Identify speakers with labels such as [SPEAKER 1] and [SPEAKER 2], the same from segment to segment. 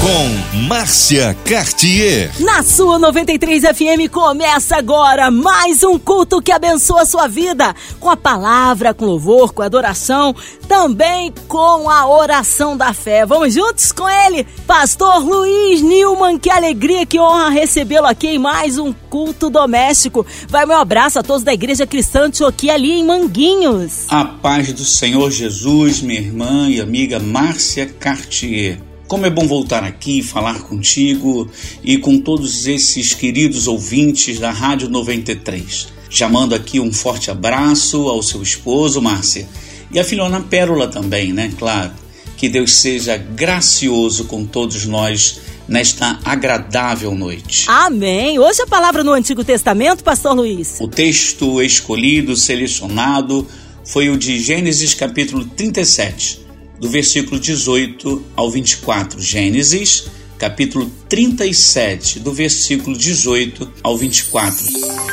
[SPEAKER 1] com Márcia Cartier.
[SPEAKER 2] Na sua 93 FM começa agora mais um culto que abençoa a sua vida, com a palavra, com louvor, com adoração, também com a oração da fé. Vamos juntos com ele, Pastor Luiz Nilman. Que alegria, que honra recebê-lo aqui em mais um culto doméstico. Vai meu abraço a todos da Igreja Cristã aqui ali em Manguinhos.
[SPEAKER 3] A paz do Senhor Jesus, minha irmã e amiga Márcia Cartier. Como é bom voltar aqui e falar contigo e com todos esses queridos ouvintes da Rádio 93. Já mando aqui um forte abraço ao seu esposo, Márcia, e a filhona Pérola também, né? Claro. Que Deus seja gracioso com todos nós nesta agradável noite.
[SPEAKER 2] Amém. Hoje a palavra no Antigo Testamento, Pastor Luiz.
[SPEAKER 3] O texto escolhido, selecionado, foi o de Gênesis capítulo 37 do versículo 18 ao 24. Gênesis, capítulo 37, do versículo 18 ao 24.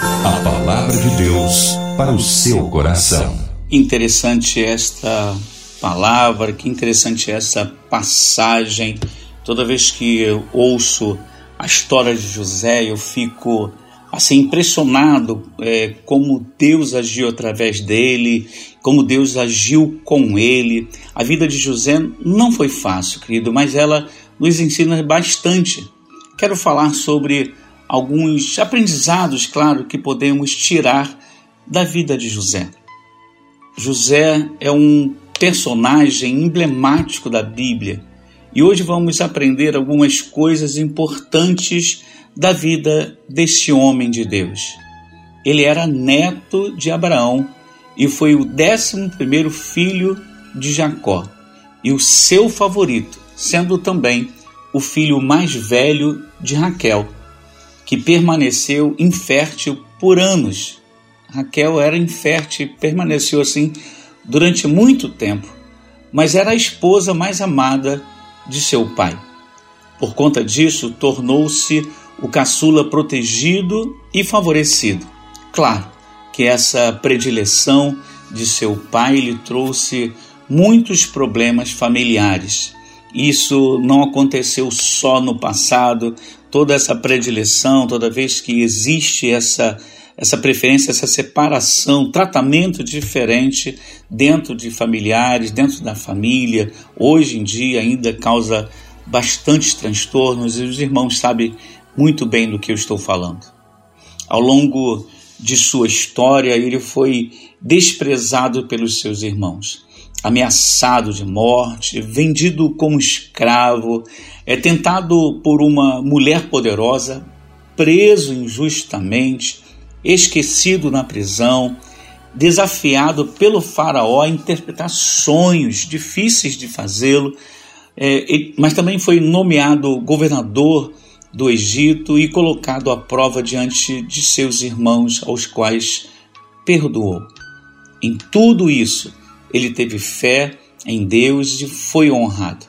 [SPEAKER 1] A palavra de Deus para o seu coração.
[SPEAKER 3] Interessante esta palavra, que interessante essa passagem. Toda vez que eu ouço a história de José, eu fico assim impressionado é, como Deus agiu através dele, como Deus agiu com ele. A vida de José não foi fácil, querido, mas ela nos ensina bastante. Quero falar sobre alguns aprendizados, claro, que podemos tirar da vida de José. José é um personagem emblemático da Bíblia e hoje vamos aprender algumas coisas importantes da vida desse homem de Deus. Ele era neto de Abraão e foi o décimo primeiro filho de Jacó e o seu favorito, sendo também o filho mais velho de Raquel, que permaneceu infértil por anos. Raquel era infértil e permaneceu assim durante muito tempo, mas era a esposa mais amada de seu pai. Por conta disso, tornou-se o caçula protegido e favorecido. Claro que essa predileção de seu pai lhe trouxe muitos problemas familiares. Isso não aconteceu só no passado, toda essa predileção, toda vez que existe essa essa preferência, essa separação, tratamento diferente dentro de familiares, dentro da família, hoje em dia ainda causa bastantes transtornos e os irmãos sabem muito bem do que eu estou falando. Ao longo de sua história, ele foi desprezado pelos seus irmãos, ameaçado de morte, vendido como escravo, é tentado por uma mulher poderosa, preso injustamente, esquecido na prisão, desafiado pelo faraó a interpretar sonhos difíceis de fazê-lo, é, mas também foi nomeado governador do Egito e colocado à prova diante de seus irmãos, aos quais perdoou. Em tudo isso, ele teve fé em Deus e foi honrado.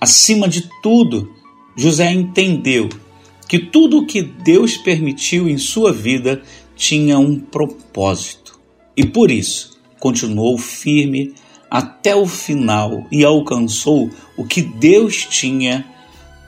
[SPEAKER 3] Acima de tudo, José entendeu que tudo o que Deus permitiu em sua vida tinha um propósito e por isso continuou firme até o final e alcançou o que Deus tinha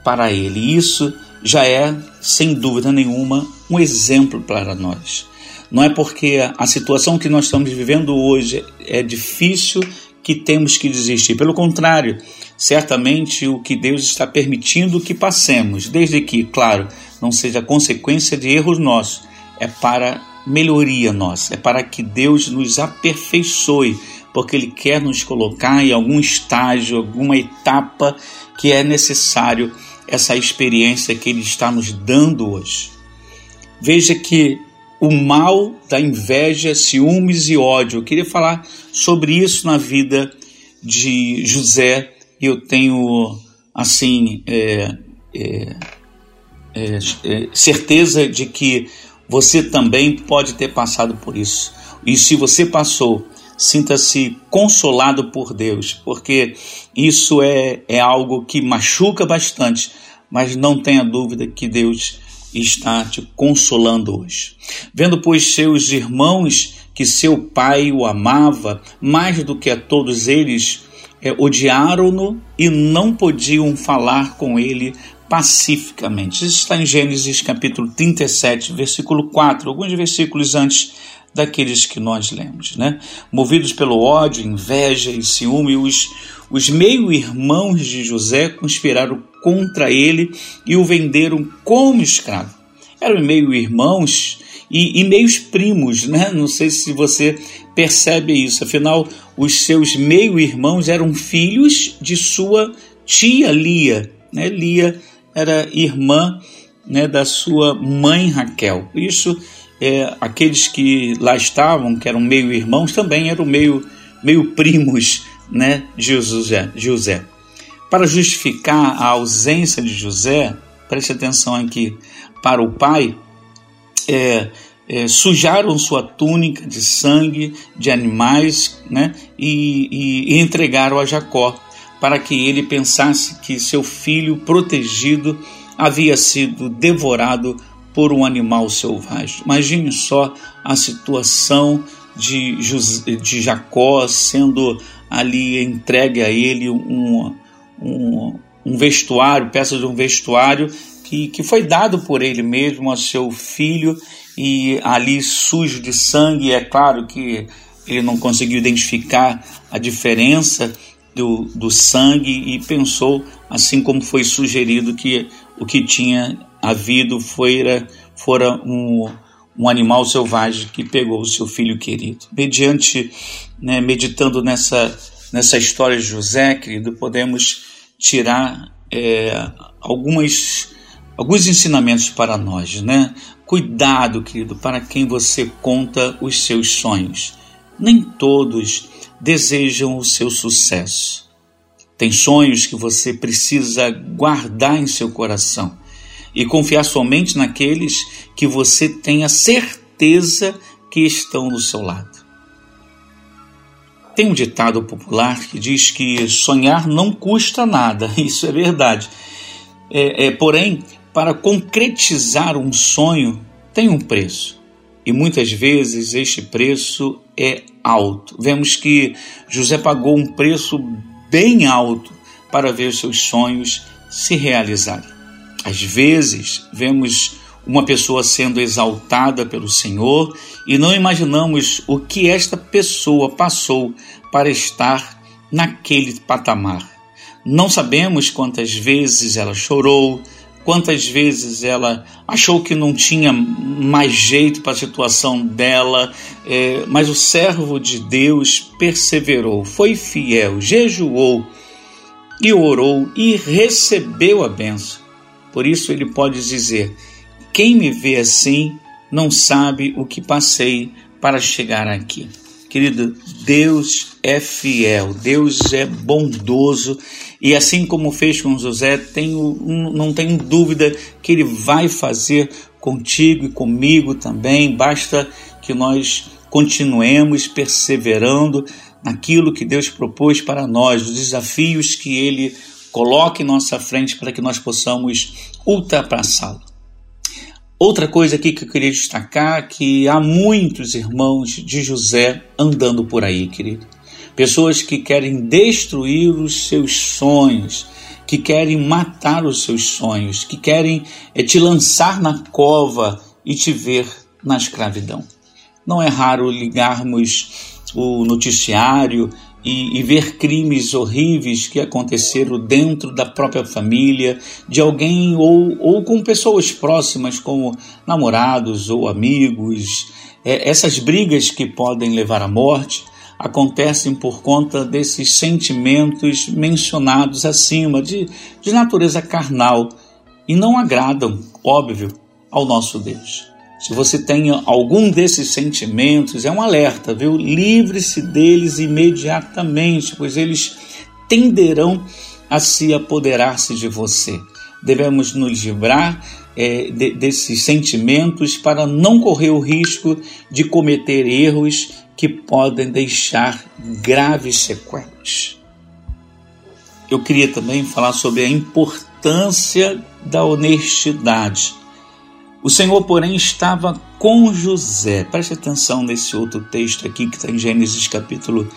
[SPEAKER 3] para ele. Isso já é, sem dúvida nenhuma, um exemplo para nós. Não é porque a situação que nós estamos vivendo hoje é difícil que temos que desistir. Pelo contrário, certamente o que Deus está permitindo que passemos, desde que, claro, não seja consequência de erros nossos, é para melhoria nossa, é para que Deus nos aperfeiçoe, porque Ele quer nos colocar em algum estágio, alguma etapa que é necessário essa experiência que Ele está nos dando hoje. Veja que o mal da inveja, ciúmes e ódio, eu queria falar sobre isso na vida de José e eu tenho, assim, é, é, é, é, certeza de que você também pode ter passado por isso. E se você passou, sinta-se consolado por Deus, porque isso é, é algo que machuca bastante, mas não tenha dúvida que Deus está te consolando hoje. Vendo, pois, seus irmãos que seu pai o amava mais do que a todos eles, é, odiaram-no e não podiam falar com ele pacificamente. Isso está em Gênesis capítulo 37, versículo 4, alguns versículos antes daqueles que nós lemos. Né? Movidos pelo ódio, inveja e ciúme, os, os meio-irmãos de José conspiraram contra ele e o venderam como escravo. Eram meio-irmãos e, e meios primos, né? Não sei se você percebe isso. Afinal, os seus meio-irmãos eram filhos de sua tia Lia. Né? Lia era irmã né, da sua mãe Raquel. Isso, é, aqueles que lá estavam, que eram meio-irmãos, também eram meio, meio primos né, de José, José. Para justificar a ausência de José, preste atenção aqui, para o pai, é, é, sujaram sua túnica de sangue de animais né, e, e entregaram a Jacó, para que ele pensasse que seu filho protegido havia sido devorado por um animal selvagem. Imagine só a situação de, de Jacó sendo ali entregue a ele um, um, um vestuário, peças de um vestuário que, que foi dado por ele mesmo a seu filho e ali sujo de sangue. É claro que ele não conseguiu identificar a diferença do, do sangue e pensou, assim como foi sugerido, que o que tinha havido fora, fora um, um animal selvagem que pegou o seu filho querido. Mediante, né, meditando nessa, nessa história de José, querido, podemos tirar é, algumas, alguns ensinamentos para nós, né? Cuidado, querido, para quem você conta os seus sonhos. Nem todos desejam o seu sucesso. Tem sonhos que você precisa guardar em seu coração e confiar somente naqueles que você tenha certeza que estão do seu lado. Tem um ditado popular que diz que sonhar não custa nada, isso é verdade. É, é, porém, para concretizar um sonho tem um preço. E muitas vezes este preço é alto. Vemos que José pagou um preço bem alto para ver seus sonhos se realizarem. Às vezes, vemos uma pessoa sendo exaltada pelo Senhor e não imaginamos o que esta pessoa passou para estar naquele patamar. Não sabemos quantas vezes ela chorou, quantas vezes ela achou que não tinha mais jeito para a situação dela, é, mas o servo de Deus perseverou, foi fiel, jejuou e orou e recebeu a benção. Por isso ele pode dizer: quem me vê assim não sabe o que passei para chegar aqui. Querido, Deus é fiel, Deus é bondoso e assim como fez com José, tenho, não tenho dúvida que ele vai fazer contigo e comigo também. Basta que nós continuemos perseverando naquilo que Deus propôs para nós, os desafios que ele coloca em nossa frente para que nós possamos ultrapassá-lo. Outra coisa aqui que eu queria destacar que há muitos irmãos de José andando por aí, querido. Pessoas que querem destruir os seus sonhos, que querem matar os seus sonhos, que querem é, te lançar na cova e te ver na escravidão. Não é raro ligarmos o noticiário e, e, ver crimes horríveis que aconteceram dentro da própria família, de alguém ou, ou com pessoas próximas, como namorados ou amigos. É, essas brigas que podem levar à morte acontecem por conta desses sentimentos mencionados acima, de, de natureza carnal, e não agradam, óbvio, ao nosso Deus. Se você tem algum desses sentimentos, é um alerta, viu? Livre-se deles imediatamente, pois eles tenderão a se apoderar-se de você. Devemos nos livrar é, de, desses sentimentos para não correr o risco de cometer erros que podem deixar graves sequelas. Eu queria também falar sobre a importância da honestidade O Senhor, porém, estava com José. Preste atenção nesse outro texto aqui que está em Gênesis capítulo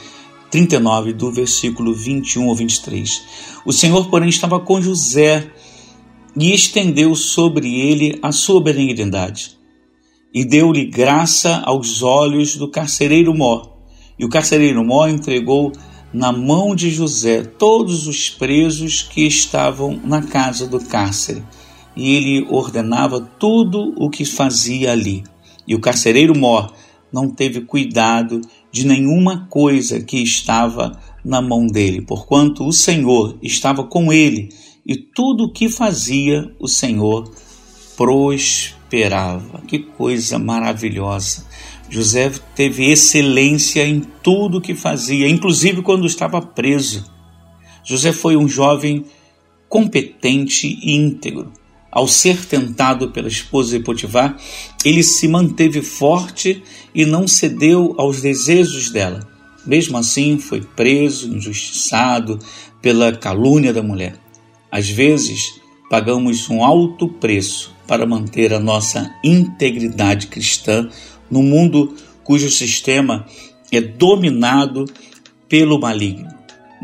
[SPEAKER 3] 39, do versículo 21 ao 23. O Senhor, porém, estava com José e estendeu sobre ele a sua benignidade e deu-lhe graça aos olhos do carcereiro Mó. E o carcereiro Mó entregou na mão de José todos os presos que estavam na casa do cárcere e ele ordenava tudo o que fazia ali. E o carcereiro Mor não teve cuidado de nenhuma coisa que estava na mão dele, porquanto o Senhor estava com ele, e tudo o que fazia o Senhor prosperava. Que coisa maravilhosa! José teve excelência em tudo o que fazia, inclusive quando estava preso. José foi um jovem competente e íntegro ao ser tentado pela esposa de Potifar, ele se manteve forte e não cedeu aos desejos dela. Mesmo assim, foi preso, injustiçado pela calúnia da mulher. Às vezes, pagamos um alto preço para manter a nossa integridade cristã no mundo cujo sistema é dominado pelo maligno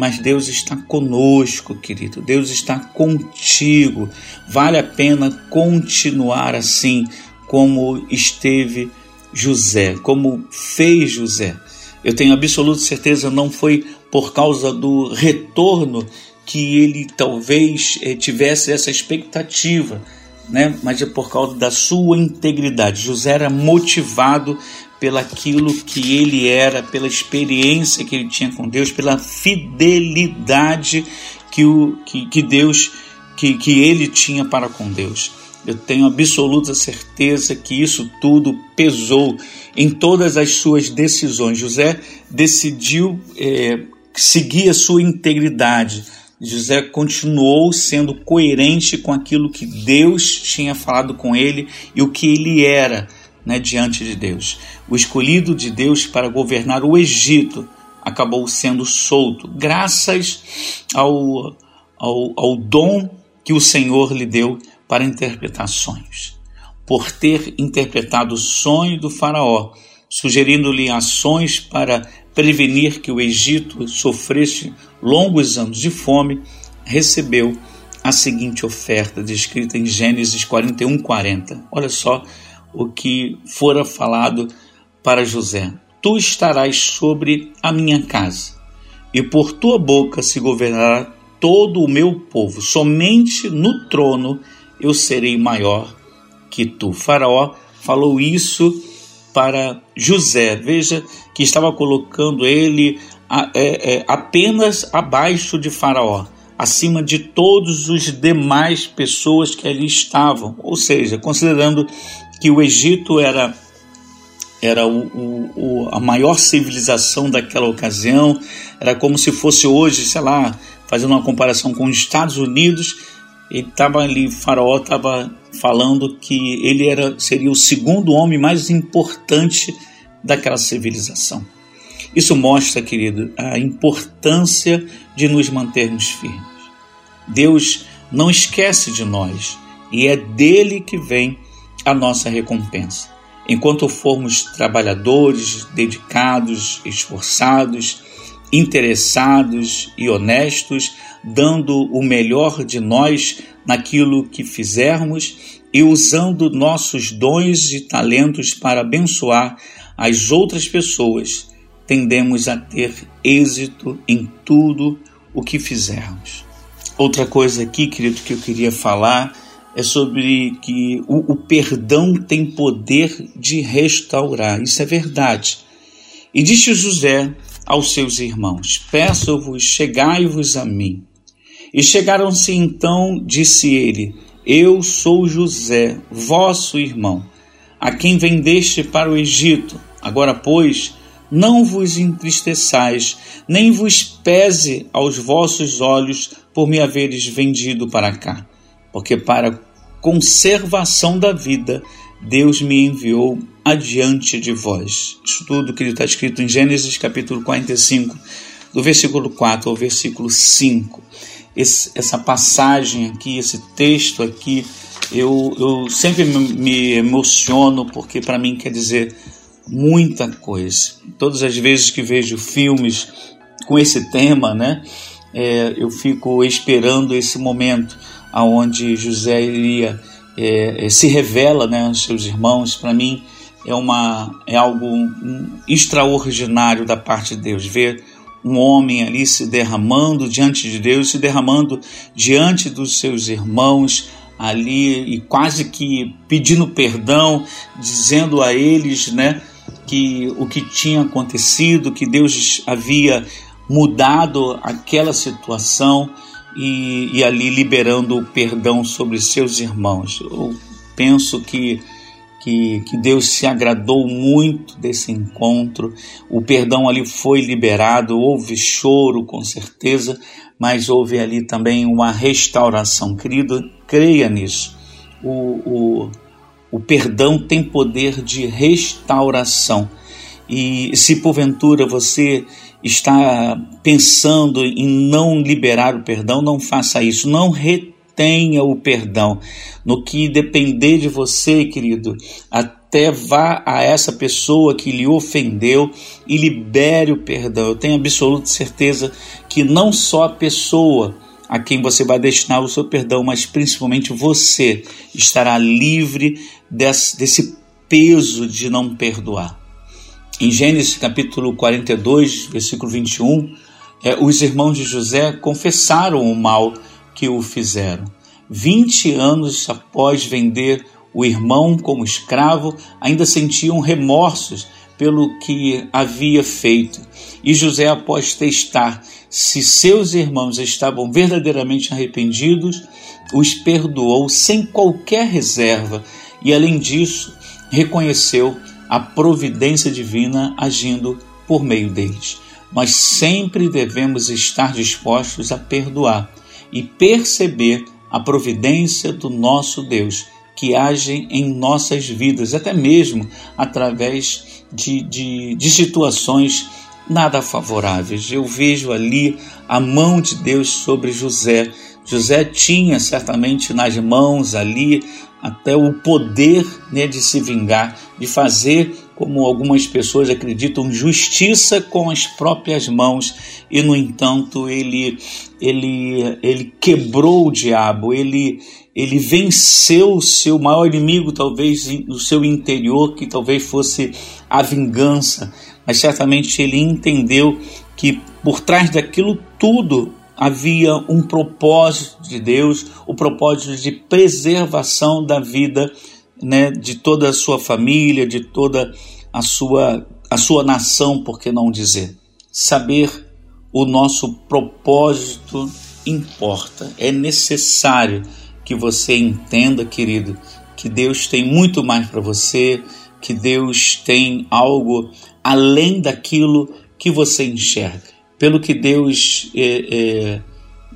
[SPEAKER 3] mas Deus está conosco, querido. Deus está contigo. Vale a pena continuar assim como esteve José, como fez José. Eu tenho absoluta certeza não foi por causa do retorno que ele talvez eh, tivesse essa expectativa, né? Mas é por causa da sua integridade. José era motivado pelaquilo que ele era, pela experiência que ele tinha com Deus, pela fidelidade que, o, que, que Deus, que, que ele tinha para com Deus. Eu tenho absoluta certeza que isso tudo pesou em todas as suas decisões. José decidiu é, seguir a sua integridade. José continuou sendo coerente com aquilo que Deus tinha falado com ele e o que ele era né, diante de Deus. O escolhido de Deus para governar o Egito acabou sendo solto, graças ao, ao, ao dom que o Senhor lhe deu para interpretar sonhos. Por ter interpretado o sonho do Faraó, sugerindo-lhe ações para prevenir que o Egito sofresse longos anos de fome, recebeu a seguinte oferta descrita em Gênesis 41, 40. Olha só o que fora falado para José: Tu estarás sobre a minha casa, e por tua boca se governará todo o meu povo. Somente no trono eu serei maior que tu. Faraó falou isso para José. Veja que estava colocando ele é, é, apenas abaixo de Faraó, acima de todos os demais pessoas que ali estavam. Ou seja, considerando que o Egito era era o, o, a maior civilização daquela ocasião, era como se fosse hoje, sei lá, fazendo uma comparação com os Estados Unidos, ele estava ali, Faraó estava falando que ele era seria o segundo homem mais importante daquela civilização. Isso mostra, querido, a importância de nos mantermos firmes. Deus não esquece de nós e é dele que vem a nossa recompensa. Enquanto formos trabalhadores, dedicados, esforçados, interessados e honestos, dando o melhor de nós naquilo que fizermos e usando nossos dons e talentos para abençoar as outras pessoas, tendemos a ter êxito em tudo o que fizermos. Outra coisa aqui, querido, que eu queria falar é sobre que o, o perdão tem poder de restaurar. Isso é verdade. E disse José aos seus irmãos: Peço-vos, chegai-vos a mim. E chegaram-se então, disse ele: Eu sou José, vosso irmão, a quem vendeste para o Egito. Agora, pois, não vos entristeçais, nem vos pese aos vossos olhos por me haveres vendido para cá porque para conservação da vida Deus me enviou adiante de vós. Isso tudo que está escrito em Gênesis capítulo 45, do versículo 4 ao versículo 5. Esse, essa passagem aqui, esse texto aqui, eu, eu sempre me emociono porque para mim quer dizer muita coisa. Todas as vezes que vejo filmes com esse tema, né, é, eu fico esperando esse momento aonde José iria é, é, se revela, né, aos seus irmãos. Para mim é uma é algo extraordinário da parte de Deus ver um homem ali se derramando diante de Deus, se derramando diante dos seus irmãos, ali e quase que pedindo perdão, dizendo a eles, né, que o que tinha acontecido, que Deus havia mudado aquela situação e, e ali liberando o perdão sobre seus irmãos. Eu penso que que, que, Deus se agradou muito desse encontro. O perdão ali foi liberado, houve choro com certeza, mas houve ali também uma restauração. Querido, creia nisso. O, o, o perdão tem poder de restauração. E se porventura você está pensando em não liberar o perdão, não faça isso. Não retenha o perdão. No que depender de você, querido, até vá a essa pessoa que lhe ofendeu e libere o perdão. Eu tenho absoluta certeza que não só a pessoa a quem você vai destinar o seu perdão, mas principalmente você estará livre desse, desse peso de não perdoar. Em Gênesis capítulo 42, versículo 21, é, os irmãos de José confessaram o mal que o fizeram. 20 anos após vender o irmão como escravo, ainda sentiam remorsos pelo que havia feito. E José, após testar se seus irmãos estavam verdadeiramente arrependidos, os perdoou sem qualquer reserva e, além disso, reconheceu a providência divina agindo por meio deles. Mas sempre devemos estar dispostos a perdoar e perceber a providência do nosso Deus que age em nossas vidas, até mesmo através de, de, de situações nada favoráveis. Eu vejo ali a mão de Deus sobre José. José tinha certamente nas mãos ali até o poder né, de se vingar, de fazer, como algumas pessoas acreditam, justiça com as próprias mãos. E no entanto ele ele ele quebrou o diabo, ele ele venceu o seu maior inimigo, talvez no seu interior, que talvez fosse a vingança, mas certamente ele entendeu que por trás daquilo tudo havia um propósito de Deus, o propósito de preservação da vida né, de toda a sua família, de toda a sua, a sua nação, por que não dizer? Saber o nosso propósito importa, é necessário que você entenda, querido, que Deus tem muito mais para você, que Deus tem algo além daquilo que você enxerga. Pelo que Deus é, é,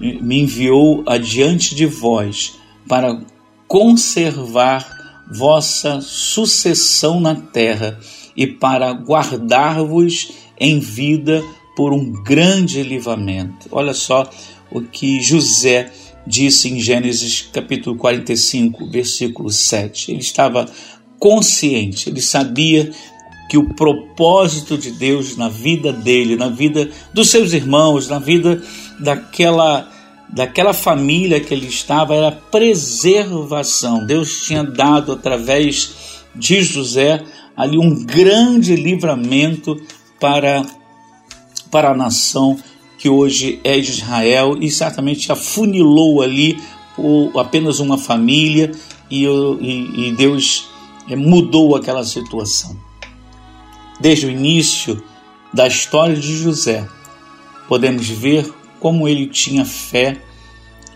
[SPEAKER 3] me enviou adiante de vós para conservar vossa sucessão na terra e para guardar-vos em vida por um grande livramento. Olha só o que José disse em Gênesis capítulo 45, versículo 7. Ele estava consciente, ele sabia que o propósito de Deus na vida dele, na vida dos seus irmãos, na vida daquela daquela família que ele estava era preservação. Deus tinha dado através de José ali um grande livramento para para a nação que hoje é Israel e certamente afunilou ali por apenas uma família e, e, e Deus eh, mudou aquela situação. Desde o início da história de José, podemos ver como ele tinha fé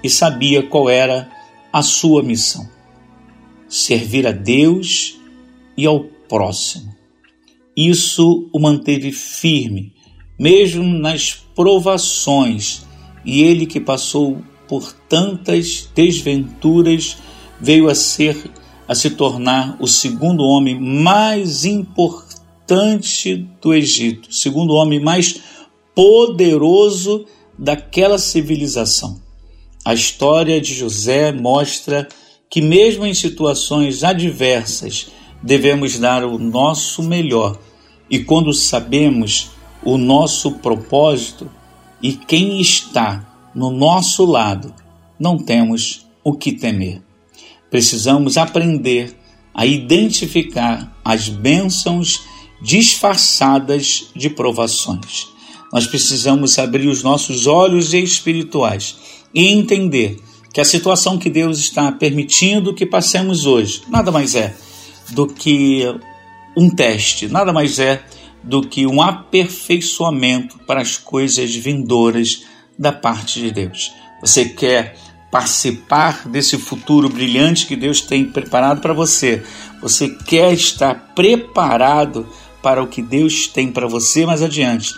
[SPEAKER 3] e sabia qual era a sua missão: servir a Deus e ao próximo. Isso o manteve firme mesmo nas provações, e ele que passou por tantas desventuras veio a ser a se tornar o segundo homem mais importante do Egito, o segundo homem mais poderoso daquela civilização. A história de José mostra que, mesmo em situações adversas, devemos dar o nosso melhor e quando sabemos o nosso propósito e quem está no nosso lado, não temos o que temer. Precisamos aprender a identificar as bênçãos disfarçadas de provações. Nós precisamos abrir os nossos olhos espirituais e entender que a situação que Deus está permitindo que passemos hoje nada mais é do que um teste, nada mais é do que um aperfeiçoamento para as coisas vindouras da parte de Deus. Você quer participar desse futuro brilhante que Deus tem preparado para você? Você quer estar preparado para o que Deus tem para você mais adiante?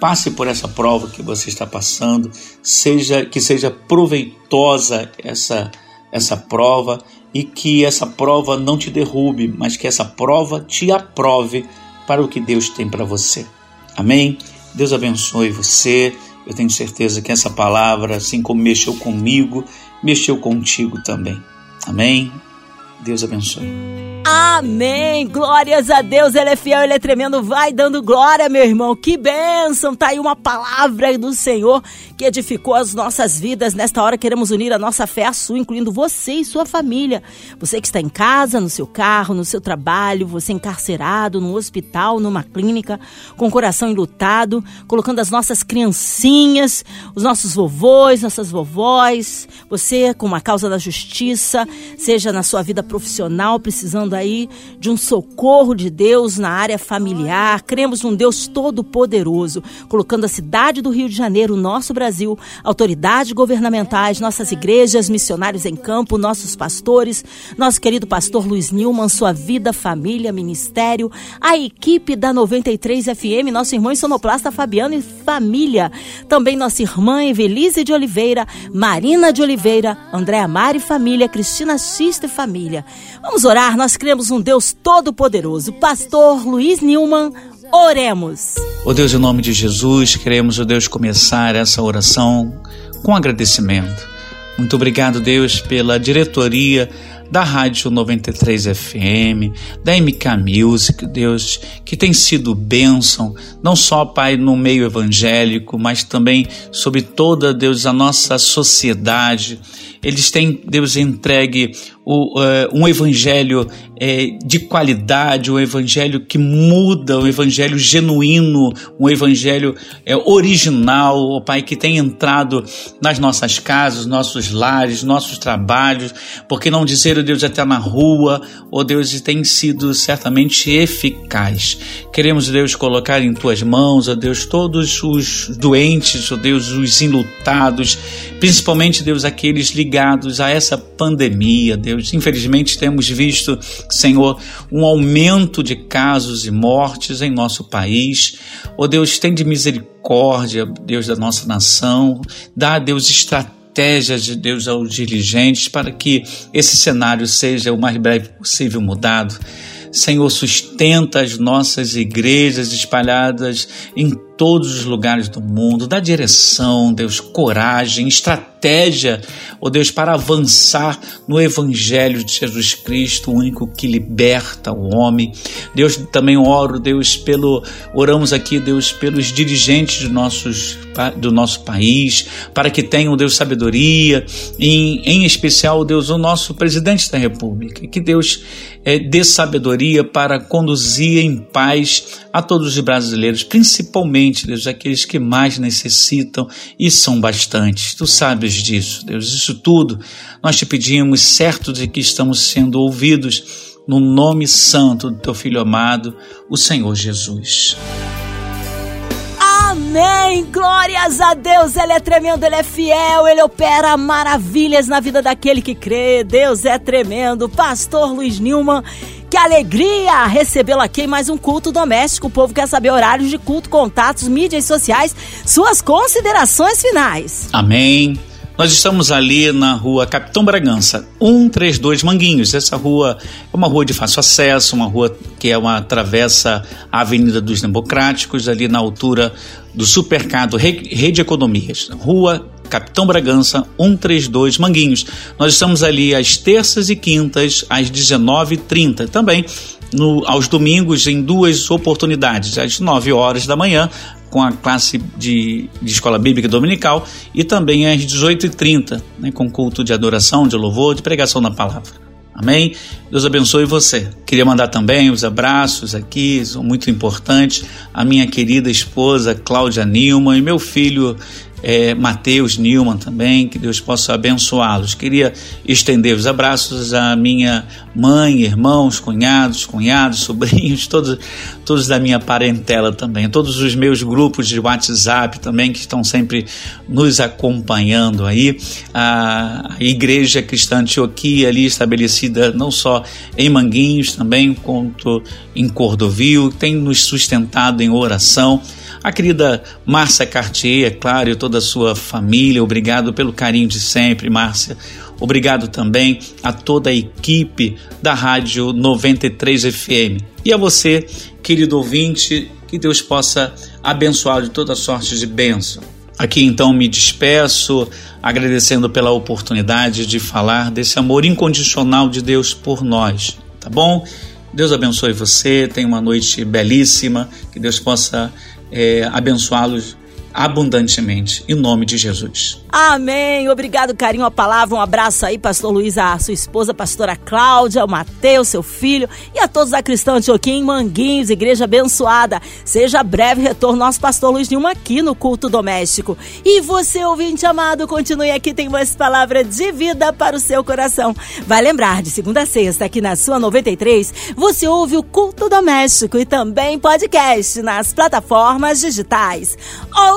[SPEAKER 3] Passe por essa prova que você está passando, seja que seja proveitosa essa essa prova e que essa prova não te derrube, mas que essa prova te aprove para o que Deus tem para você. Amém? Deus abençoe você. Eu tenho certeza que essa palavra, assim como mexeu comigo, mexeu contigo também. Amém? Deus abençoe.
[SPEAKER 2] Amém. Glórias a Deus. Ele é fiel, ele é tremendo. Vai dando glória, meu irmão. Que bênção. Tá aí uma palavra do Senhor que edificou as nossas vidas. Nesta hora queremos unir a nossa fé à sua, incluindo você e sua família. Você que está em casa, no seu carro, no seu trabalho, você encarcerado, no hospital, numa clínica, com o coração enlutado, colocando as nossas criancinhas, os nossos vovôs, nossas vovós, você com uma causa da justiça, seja na sua vida profissional, precisando aí de um socorro de Deus na área familiar. Cremos num Deus todo-poderoso, colocando a cidade do Rio de Janeiro, nosso Brasil, autoridades governamentais, nossas igrejas, missionários em campo, nossos pastores, nosso querido pastor Luiz Nilman, sua vida, família, ministério, a equipe da 93 FM, nosso irmão sonoplasta Fabiano e família. Também nossa irmã Evelise de Oliveira, Marina de Oliveira, Andréa Mari família, Cristina Xista e família. Vamos orar, nós cremos um Deus todo-poderoso. Pastor Luiz Nilman, oremos.
[SPEAKER 3] Ó oh Deus, em nome de Jesus, queremos, ó oh Deus, começar essa oração com agradecimento. Muito obrigado, Deus, pela diretoria da Rádio 93 FM, da MK Music, Deus, que tem sido bênção, não só, Pai, no meio evangélico, mas também sobre toda, Deus, a nossa sociedade. Eles têm, Deus, entregue o, uh, um evangelho é, de qualidade, um evangelho que muda, um evangelho genuíno, um evangelho é, original, ó oh, Pai, que tem entrado nas nossas casas, nossos lares, nossos trabalhos, porque não dizer, ó oh Deus, até na rua, ó oh Deus, tem sido certamente eficaz. Queremos, Deus, colocar em tuas mãos, ó Deus, todos os doentes, ó Deus, os enlutados, principalmente, Deus, aqueles ligados a essa pandemia, Deus. Infelizmente, temos visto Senhor, um aumento de casos e mortes em nosso país. Ó oh Deus, tem de misericórdia, Deus da nossa nação. Dá, Deus, estratégias de Deus aos dirigentes para que esse cenário seja o mais breve possível mudado. Senhor, sustenta as nossas igrejas espalhadas em todos os lugares do mundo, dá direção, Deus, coragem, estratégia, ó oh Deus, para avançar no Evangelho de Jesus Cristo, o único que liberta o homem. Deus, também oro, Deus, pelo, oramos aqui, Deus, pelos dirigentes de nossos, do nosso país, para que tenham, Deus, sabedoria, em, em especial, Deus, o nosso presidente da República, que Deus é, dê sabedoria para conduzir em paz a todos os brasileiros, principalmente Deus, aqueles que mais necessitam e são bastantes. Tu sabes disso, Deus. Isso tudo nós te pedimos, certo de que estamos sendo ouvidos no nome santo do teu filho amado, o Senhor Jesus.
[SPEAKER 2] Amém! Glórias a Deus! Ele é tremendo, ele é fiel, ele opera maravilhas na vida daquele que crê. Deus é tremendo. Pastor Luiz Nilman que alegria recebê-lo aqui em mais um culto doméstico. O povo quer saber horários de culto, contatos, mídias sociais, suas considerações finais.
[SPEAKER 3] Amém. Nós estamos ali na rua Capitão Bragança, 132 Manguinhos. Essa rua é uma rua de fácil acesso, uma rua que é uma travessa a Avenida dos Democráticos, ali na altura do supermercado Rede Economias. Rua Capitão Bragança 132 Manguinhos. Nós estamos ali às terças e quintas às 19h30. Também no, aos domingos em duas oportunidades, às 9 horas da manhã, com a classe de, de escola bíblica dominical, e também às 18h30, né, com culto de adoração, de louvor, de pregação da palavra. Amém? Deus abençoe você. Queria mandar também os abraços aqui, são muito importantes, a minha querida esposa Cláudia Nilma e meu filho é, Mateus Nilman também, que Deus possa abençoá-los. Queria estender os abraços à minha mãe, irmãos, cunhados, cunhados, sobrinhos, todos, todos da minha parentela também, todos os meus grupos de WhatsApp também que estão sempre nos acompanhando aí. A Igreja Cristã Antioquia ali estabelecida não só em Manguinhos também, quanto em Cordovil, tem nos sustentado em oração a querida Márcia Cartier, é claro, e toda a sua família, obrigado pelo carinho de sempre, Márcia. Obrigado também a toda a equipe da Rádio 93 FM. E a você, querido ouvinte, que Deus possa abençoar de toda sorte de bênção. Aqui então me despeço, agradecendo pela oportunidade de falar desse amor incondicional de Deus por nós, tá bom? Deus abençoe você, tenha uma noite belíssima, que Deus possa é, abençoá-los abundantemente, em nome de Jesus.
[SPEAKER 2] Amém. Obrigado, carinho, a palavra. Um abraço aí, pastor Luiz, a sua esposa, pastora Cláudia, o Mateus, seu filho, e a todos da Cristã Antioquia em Manguinhos, igreja abençoada. Seja breve retorno nosso pastor Luiz Nilma aqui no culto doméstico. E você, ouvinte amado, continue aqui, tem mais palavra de vida para o seu coração. Vai lembrar, de segunda a sexta, aqui na sua 93, você ouve o culto doméstico e também podcast nas plataformas digitais.